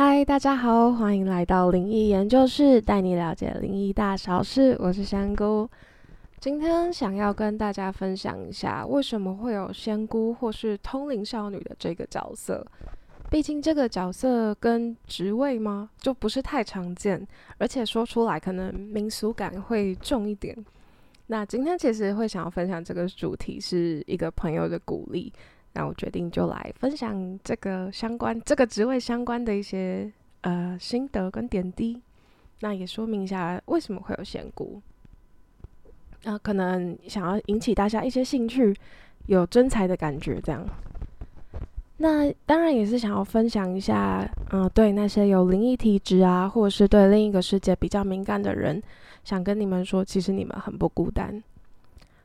嗨，大家好，欢迎来到灵异研究室，带你了解灵异大小事。我是香菇，今天想要跟大家分享一下，为什么会有仙姑或是通灵少女的这个角色。毕竟这个角色跟职位吗，就不是太常见，而且说出来可能民俗感会重一点。那今天其实会想要分享这个主题，是一个朋友的鼓励。那我决定就来分享这个相关这个职位相关的一些呃心得跟点滴，那也说明一下为什么会有仙姑，啊，可能想要引起大家一些兴趣，有真才的感觉这样。那当然也是想要分享一下，嗯，对那些有灵异体质啊，或者是对另一个世界比较敏感的人，想跟你们说，其实你们很不孤单。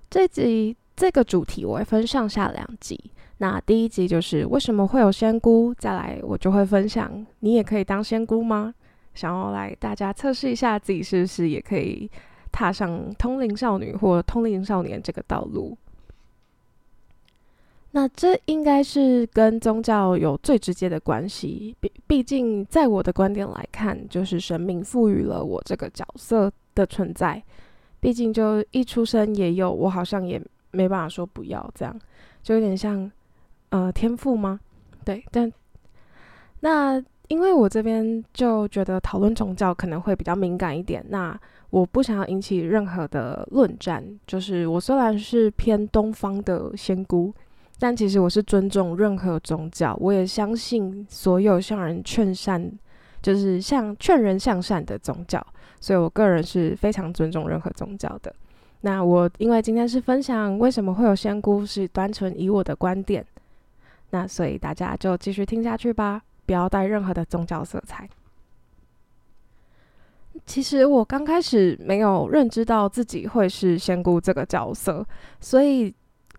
这集这个主题我会分上下两集。那第一集就是为什么会有仙姑，再来我就会分享，你也可以当仙姑吗？想要来大家测试一下自己是不是也可以踏上通灵少女或通灵少年这个道路。那这应该是跟宗教有最直接的关系，毕毕竟在我的观点来看，就是神明赋予了我这个角色的存在，毕竟就一出生也有，我好像也没办法说不要这样，就有点像。呃，天赋吗？对，但那因为我这边就觉得讨论宗教可能会比较敏感一点，那我不想要引起任何的论战。就是我虽然是偏东方的仙姑，但其实我是尊重任何宗教，我也相信所有向人劝善，就是向劝人向善的宗教。所以我个人是非常尊重任何宗教的。那我因为今天是分享为什么会有仙姑，是单纯以我的观点。那所以大家就继续听下去吧，不要带任何的宗教色彩。其实我刚开始没有认知到自己会是仙姑这个角色，所以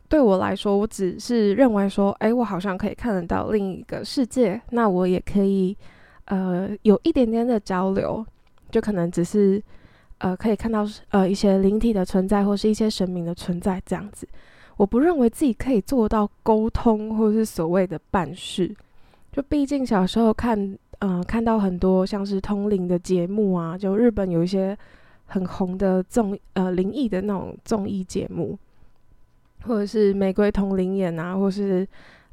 对我来说，我只是认为说，哎，我好像可以看得到另一个世界，那我也可以呃有一点点的交流，就可能只是呃可以看到呃一些灵体的存在，或是一些神明的存在这样子。我不认为自己可以做到沟通，或是所谓的办事。就毕竟小时候看，呃，看到很多像是通灵的节目啊，就日本有一些很红的综，呃，灵异的那种综艺节目，或者是玫瑰同灵眼啊，或是。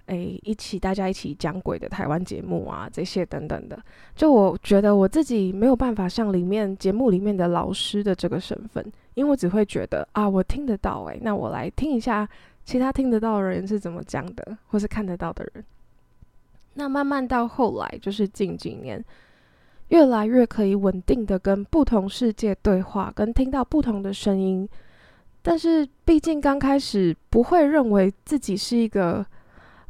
诶，一起大家一起讲鬼的台湾节目啊，这些等等的，就我觉得我自己没有办法像里面节目里面的老师的这个身份，因为我只会觉得啊，我听得到，诶，那我来听一下其他听得到的人是怎么讲的，或是看得到的人。那慢慢到后来，就是近几年，越来越可以稳定的跟不同世界对话，跟听到不同的声音。但是毕竟刚开始不会认为自己是一个。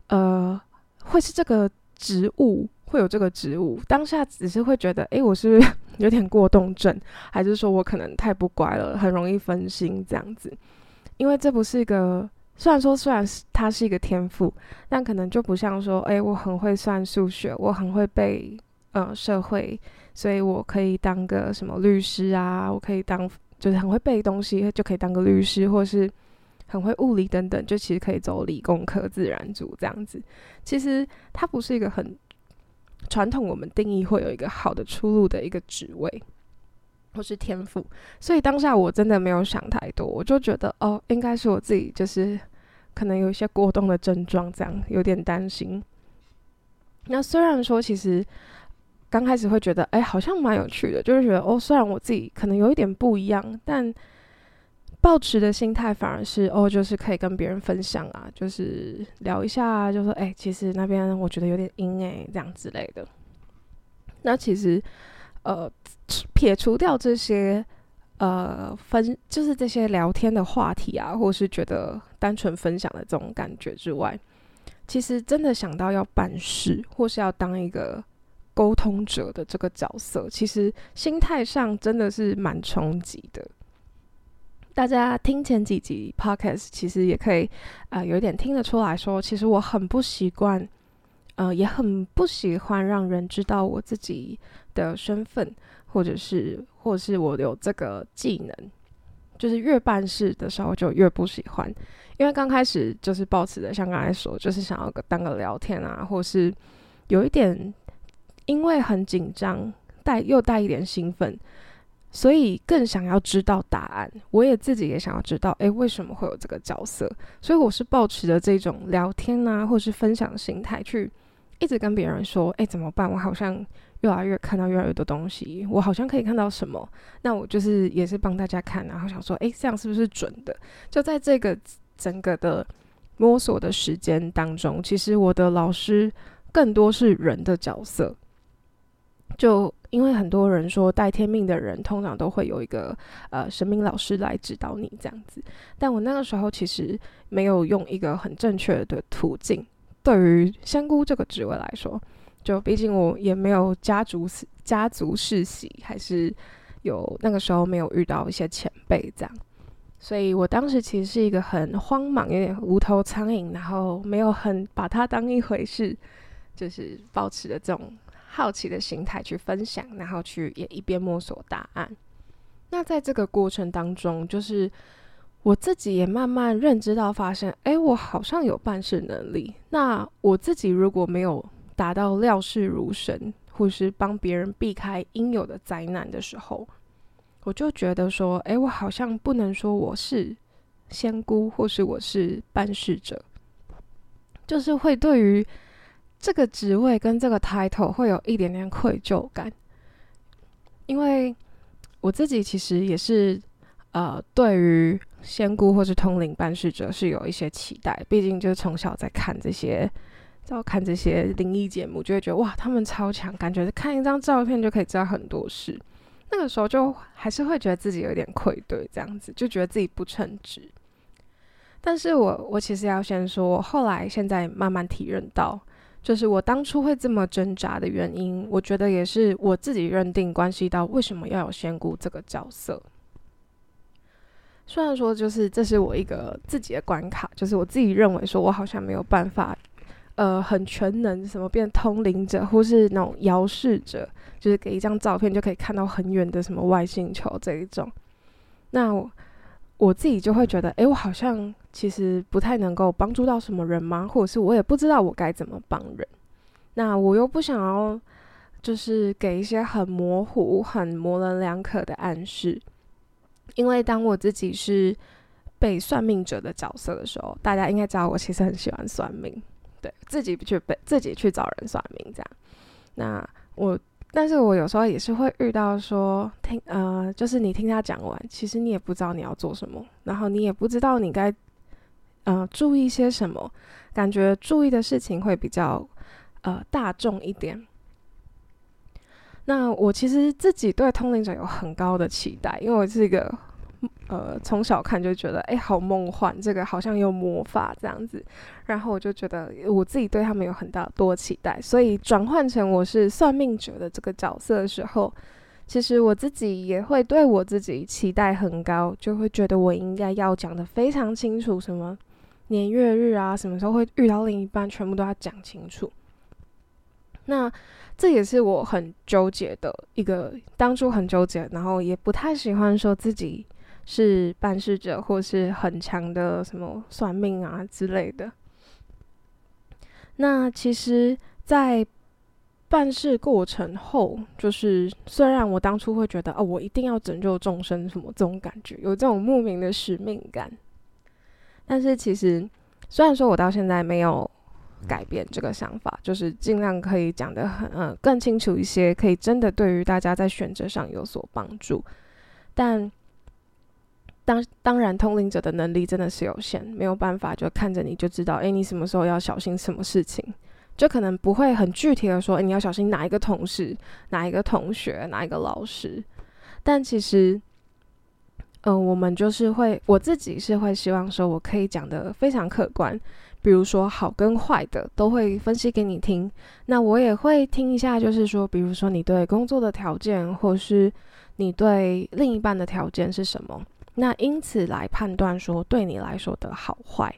呃，会是这个植物，会有这个植物。当下只是会觉得，诶，我是不是 有点过动症，还是说我可能太不乖了，很容易分心这样子？因为这不是一个，虽然说虽然是它是一个天赋，但可能就不像说，诶，我很会算数学，我很会背呃社会，所以我可以当个什么律师啊，我可以当就是很会背东西就可以当个律师，或是。很会物理等等，就其实可以走理工科、自然组这样子。其实它不是一个很传统，我们定义会有一个好的出路的一个职位，或是天赋。所以当下我真的没有想太多，我就觉得哦，应该是我自己就是可能有一些过动的症状，这样有点担心。那虽然说其实刚开始会觉得，哎，好像蛮有趣的，就是觉得哦，虽然我自己可能有一点不一样，但。抱持的心态反而是哦，就是可以跟别人分享啊，就是聊一下，就说哎，其实那边我觉得有点阴哎，这样之类的。那其实呃，撇除掉这些呃分，就是这些聊天的话题啊，或是觉得单纯分享的这种感觉之外，其实真的想到要办事或是要当一个沟通者的这个角色，其实心态上真的是蛮冲击的。大家听前几集 podcast，其实也可以啊，有一点听得出来说，其实我很不习惯，呃，也很不喜欢让人知道我自己的身份，或者是，或者是我有这个技能，就是越办事的时候就越不喜欢，因为刚开始就是抱持的，像刚才说，就是想要个当个聊天啊，或是有一点。因为很紧张，带又带一点兴奋，所以更想要知道答案。我也自己也想要知道，诶，为什么会有这个角色？所以我是抱持着这种聊天啊，或是分享心态去一直跟别人说，诶，怎么办？我好像越来越看到越来越多东西，我好像可以看到什么？那我就是也是帮大家看，然后想说，诶，这样是不是准的？就在这个整个的摸索的时间当中，其实我的老师更多是人的角色。就因为很多人说带天命的人通常都会有一个呃神明老师来指导你这样子，但我那个时候其实没有用一个很正确的途径。对于仙姑这个职位来说，就毕竟我也没有家族家族世袭，还是有那个时候没有遇到一些前辈这样，所以我当时其实是一个很慌忙，有点无头苍蝇，然后没有很把它当一回事，就是保持的这种。好奇的心态去分享，然后去也一边摸索答案。那在这个过程当中，就是我自己也慢慢认知到，发现，哎，我好像有办事能力。那我自己如果没有达到料事如神，或是帮别人避开应有的灾难的时候，我就觉得说，哎，我好像不能说我是仙姑，或是我是办事者，就是会对于。这个职位跟这个 title 会有一点点愧疚感，因为我自己其实也是呃，对于仙姑或是通灵办事者是有一些期待。毕竟就是从小在看这些，在看这些灵异节目，就会觉得哇，他们超强，感觉看一张照片就可以知道很多事。那个时候就还是会觉得自己有点愧对，这样子就觉得自己不称职。但是我我其实要先说，后来现在慢慢体认到。就是我当初会这么挣扎的原因，我觉得也是我自己认定关系到为什么要有仙姑这个角色。虽然说，就是这是我一个自己的关卡，就是我自己认为说我好像没有办法，呃，很全能，什么变通灵者或是那种遥视者，就是给一张照片就可以看到很远的什么外星球这一种。那我我自己就会觉得，哎，我好像。其实不太能够帮助到什么人吗？或者是我也不知道我该怎么帮人。那我又不想要，就是给一些很模糊、很模棱两可的暗示。因为当我自己是被算命者的角色的时候，大家应该知道我其实很喜欢算命，对自己去被自己去找人算命这样。那我，但是我有时候也是会遇到说听呃，就是你听他讲完，其实你也不知道你要做什么，然后你也不知道你该。呃，注意些什么？感觉注意的事情会比较呃大众一点。那我其实自己对通灵者有很高的期待，因为我是一个呃从小看就觉得哎好梦幻，这个好像有魔法这样子，然后我就觉得我自己对他们有很大多期待，所以转换成我是算命者的这个角色的时候。其实我自己也会对我自己期待很高，就会觉得我应该要讲的非常清楚，什么。年月日啊，什么时候会遇到另一半，全部都要讲清楚。那这也是我很纠结的一个，当初很纠结，然后也不太喜欢说自己是办事者，或是很强的什么算命啊之类的。那其实，在办事过程后，就是虽然我当初会觉得，哦，我一定要拯救众生，什么这种感觉，有这种莫名的使命感。但是其实，虽然说我到现在没有改变这个想法，就是尽量可以讲得很嗯更清楚一些，可以真的对于大家在选择上有所帮助。但当当然，通灵者的能力真的是有限，没有办法就看着你就知道，哎，你什么时候要小心什么事情，就可能不会很具体的说，你要小心哪一个同事、哪一个同学、哪一个老师。但其实。嗯，我们就是会，我自己是会希望说，我可以讲的非常客观，比如说好跟坏的都会分析给你听。那我也会听一下，就是说，比如说你对工作的条件，或是你对另一半的条件是什么，那因此来判断说对你来说的好坏，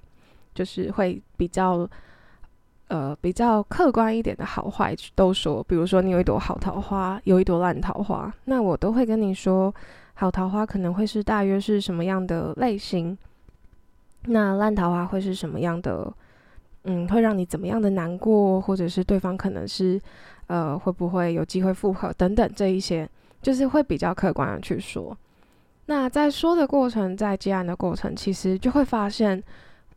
就是会比较呃比较客观一点的好坏都说。比如说你有一朵好桃花，有一朵烂桃花，那我都会跟你说。好桃花可能会是大约是什么样的类型？那烂桃花会是什么样的嗯，会让你怎么样的难过，或者是对方可能是，呃，会不会有机会复合等等这一些，就是会比较客观的去说。那在说的过程，在接案的过程，其实就会发现，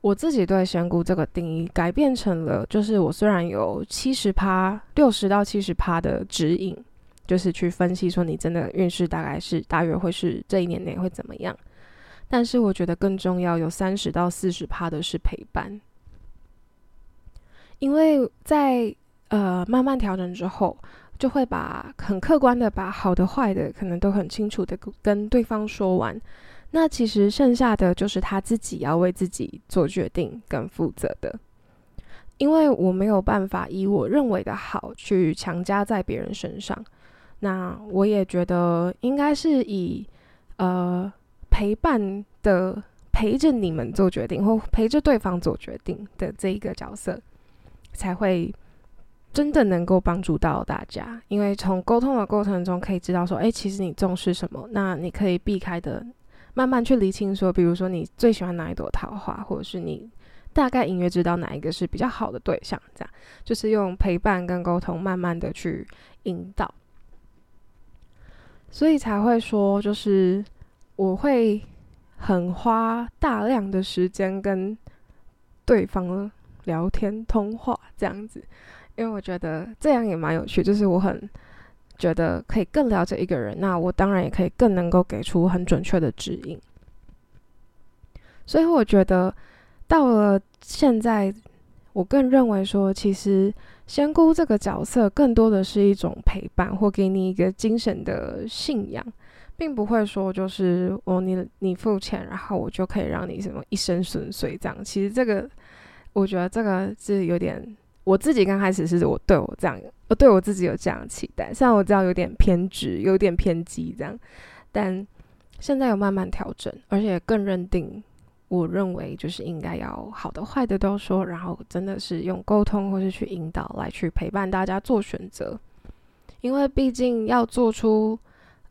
我自己对仙姑这个定义改变成了，就是我虽然有七十趴、六十到七十趴的指引，就是去分析说你真的运势大概是大约会是这一年内会怎么样，但是我觉得更重要有三十到四十趴的是陪伴。因为在呃慢慢调整之后，就会把很客观的把好的坏的可能都很清楚的跟对方说完。那其实剩下的就是他自己要为自己做决定跟负责的。因为我没有办法以我认为的好去强加在别人身上。那我也觉得应该是以呃陪伴的陪着你们做决定或陪着对方做决定的这一个角色。才会真的能够帮助到大家，因为从沟通的过程中可以知道说，哎，其实你重视什么，那你可以避开的，慢慢去理清说，比如说你最喜欢哪一朵桃花，或者是你大概隐约知道哪一个是比较好的对象，这样就是用陪伴跟沟通，慢慢的去引导，所以才会说，就是我会很花大量的时间跟对方。聊天通话这样子，因为我觉得这样也蛮有趣，就是我很觉得可以更了解一个人，那我当然也可以更能够给出很准确的指引。所以我觉得到了现在，我更认为说，其实仙姑这个角色更多的是一种陪伴，或给你一个精神的信仰，并不会说就是哦，你你付钱，然后我就可以让你什么一生顺遂这样。其实这个。我觉得这个是有点，我自己刚开始是我对我这样，我对我自己有这样的期待，虽然我知道有点偏执，有点偏激这样，但现在有慢慢调整，而且更认定，我认为就是应该要好的坏的都说，然后真的是用沟通或是去引导来去陪伴大家做选择，因为毕竟要做出。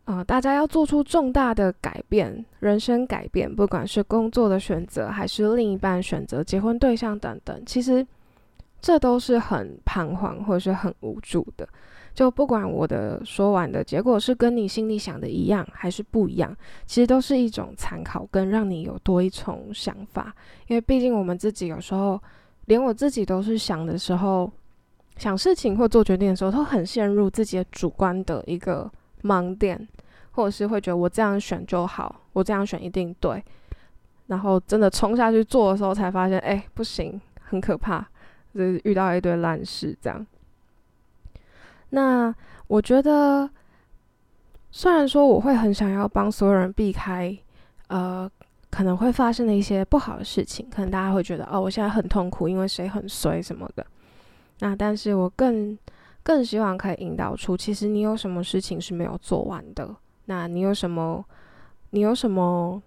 啊，大家要做出重大的改变，人生改变，不管是工作的选择，还是另一半选择、结婚对象等等，其实这都是很彷徨或者是很无助的。就不管我的说完的结果是跟你心里想的一样，还是不一样，其实都是一种参考，跟让你有多一重想法。因为毕竟我们自己有时候，连我自己都是想的时候，想事情或做决定的时候，都很陷入自己的主观的一个。盲点，或者是会觉得我这样选就好，我这样选一定对，然后真的冲下去做的时候，才发现，哎，不行，很可怕，就是遇到一堆烂事这样。那我觉得，虽然说我会很想要帮所有人避开，呃，可能会发生的一些不好的事情，可能大家会觉得，哦，我现在很痛苦，因为谁很衰什么的。那但是我更。更希望可以引导出，其实你有什么事情是没有做完的？那你有什么，你有什么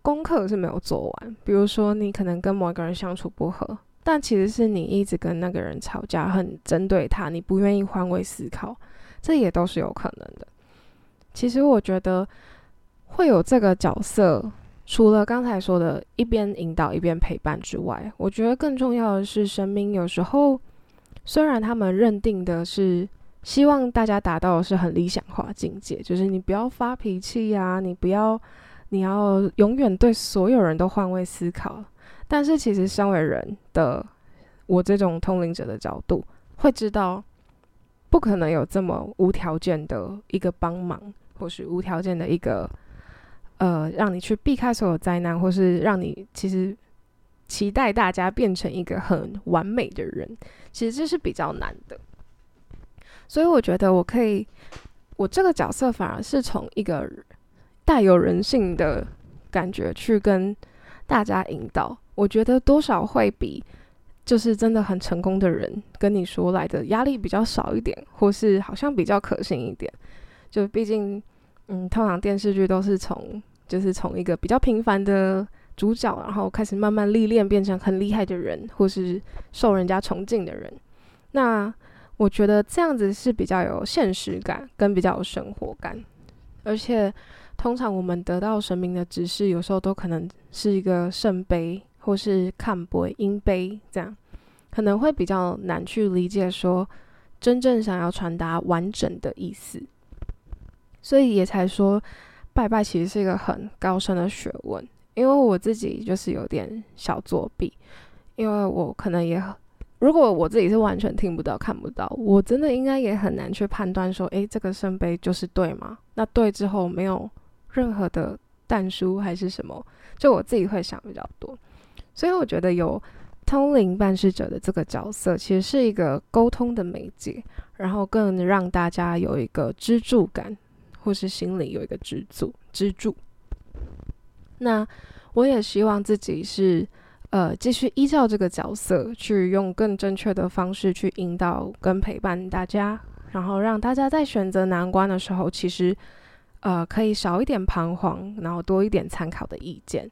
功课是没有做完？比如说，你可能跟某一个人相处不和，但其实是你一直跟那个人吵架，很针对他，你不愿意换位思考，这也都是有可能的。其实我觉得会有这个角色，除了刚才说的一边引导一边陪伴之外，我觉得更重要的是，神明有时候。虽然他们认定的是希望大家达到的是很理想化境界，就是你不要发脾气呀，你不要，你要永远对所有人都换位思考。但是其实身为人的我这种通灵者的角度，会知道不可能有这么无条件的一个帮忙，或是无条件的一个呃让你去避开所有灾难，或是让你其实。期待大家变成一个很完美的人，其实这是比较难的。所以我觉得我可以，我这个角色反而是从一个带有人性的感觉去跟大家引导。我觉得多少会比就是真的很成功的人跟你说来的压力比较少一点，或是好像比较可信一点。就毕竟，嗯，通常电视剧都是从就是从一个比较平凡的。主角，然后开始慢慢历练，变成很厉害的人，或是受人家崇敬的人。那我觉得这样子是比较有现实感，跟比较有生活感。而且，通常我们得到神明的指示，有时候都可能是一个圣杯，或是看杯、阴杯这样。可能会比较难去理解说真正想要传达完整的意思，所以也才说拜拜其实是一个很高深的学问。因为我自己就是有点小作弊，因为我可能也如果我自己是完全听不到、看不到，我真的应该也很难去判断说，诶，这个圣杯就是对吗？那对之后没有任何的淡书还是什么，就我自己会想比较多，所以我觉得有。通灵办事者的这个角色，其实是一个沟通的媒介，然后更让大家有一个支柱感，或是心里有一个支柱支柱。那我也希望自己是，呃，继续依照这个角色，去用更正确的方式去引导跟陪伴大家，然后让大家在选择难关的时候，其实，呃，可以少一点彷徨，然后多一点参考的意见。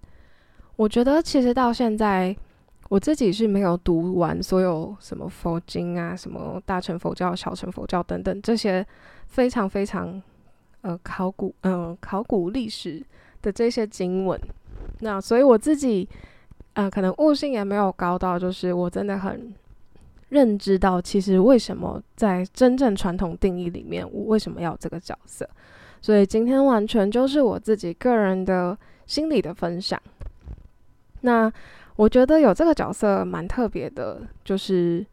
我觉得其实到现在。我自己是没有读完所有什么佛经啊，什么大乘佛教、小乘佛教等等这些非常非常呃考古嗯考古历史的这些经文，那所以我自己呃可能悟性也没有高到，就是我真的很认知到其实为什么在真正传统定义里面，我为什么要这个角色，所以今天完全就是我自己个人的心理的分享，那。我觉得有这个角色蛮特别的，就是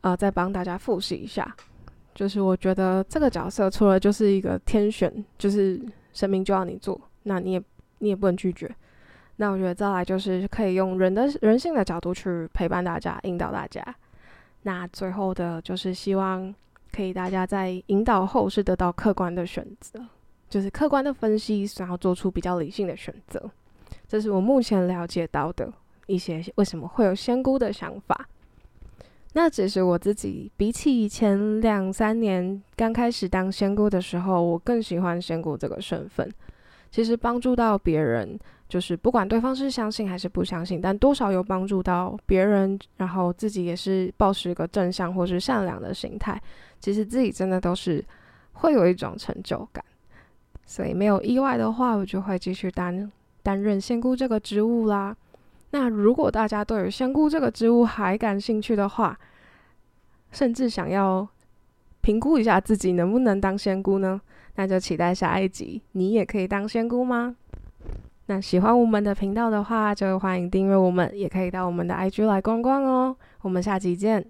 呃，再帮大家复习一下，就是我觉得这个角色除了就是一个天选，就是神明就要你做，那你也你也不能拒绝。那我觉得再来就是可以用人的人性的角度去陪伴大家，引导大家。那最后的就是希望可以大家在引导后是得到客观的选择，就是客观的分析，然后做出比较理性的选择。这是我目前了解到的。一些为什么会有仙姑的想法？那只是我自己比起以前两三年刚开始当仙姑的时候，我更喜欢仙姑这个身份。其实帮助到别人，就是不管对方是相信还是不相信，但多少有帮助到别人，然后自己也是保持一个正向或是善良的心态，其实自己真的都是会有一种成就感。所以没有意外的话，我就会继续担担任仙姑这个职务啦。那如果大家对于仙姑这个职务还感兴趣的话，甚至想要评估一下自己能不能当仙姑呢？那就期待下一集，你也可以当仙姑吗？喜欢我们的频道的话，就欢迎订阅我们，也可以到我们的 IG 来逛逛哦。我们下期见。